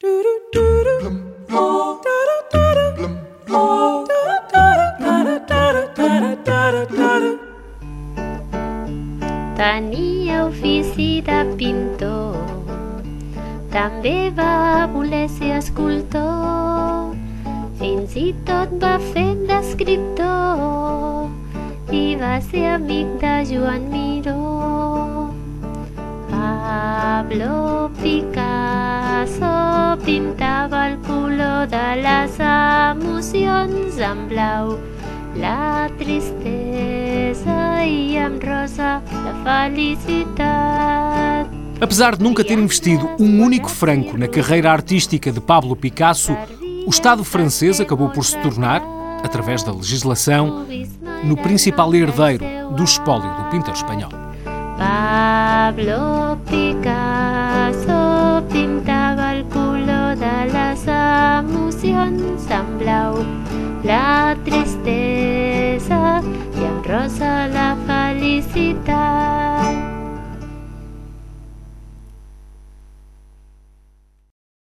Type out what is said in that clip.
Tenia ofici de pintor, també va voler ser escultor, fins i tot va fer d'escriptor. I va ser amic de Joan Miró. Pablo Picasso color de les emocions en blau, la tristesa i amb rosa la felicitat. Apesar de nunca ter investido um único franco na carreira artística de Pablo Picasso, o Estado francês acabou por se tornar, através da legislação, no principal herdeiro do espólio do pintor espanhol. Pablo Picasso San Blau, la tristeza y en rosa la felicidad.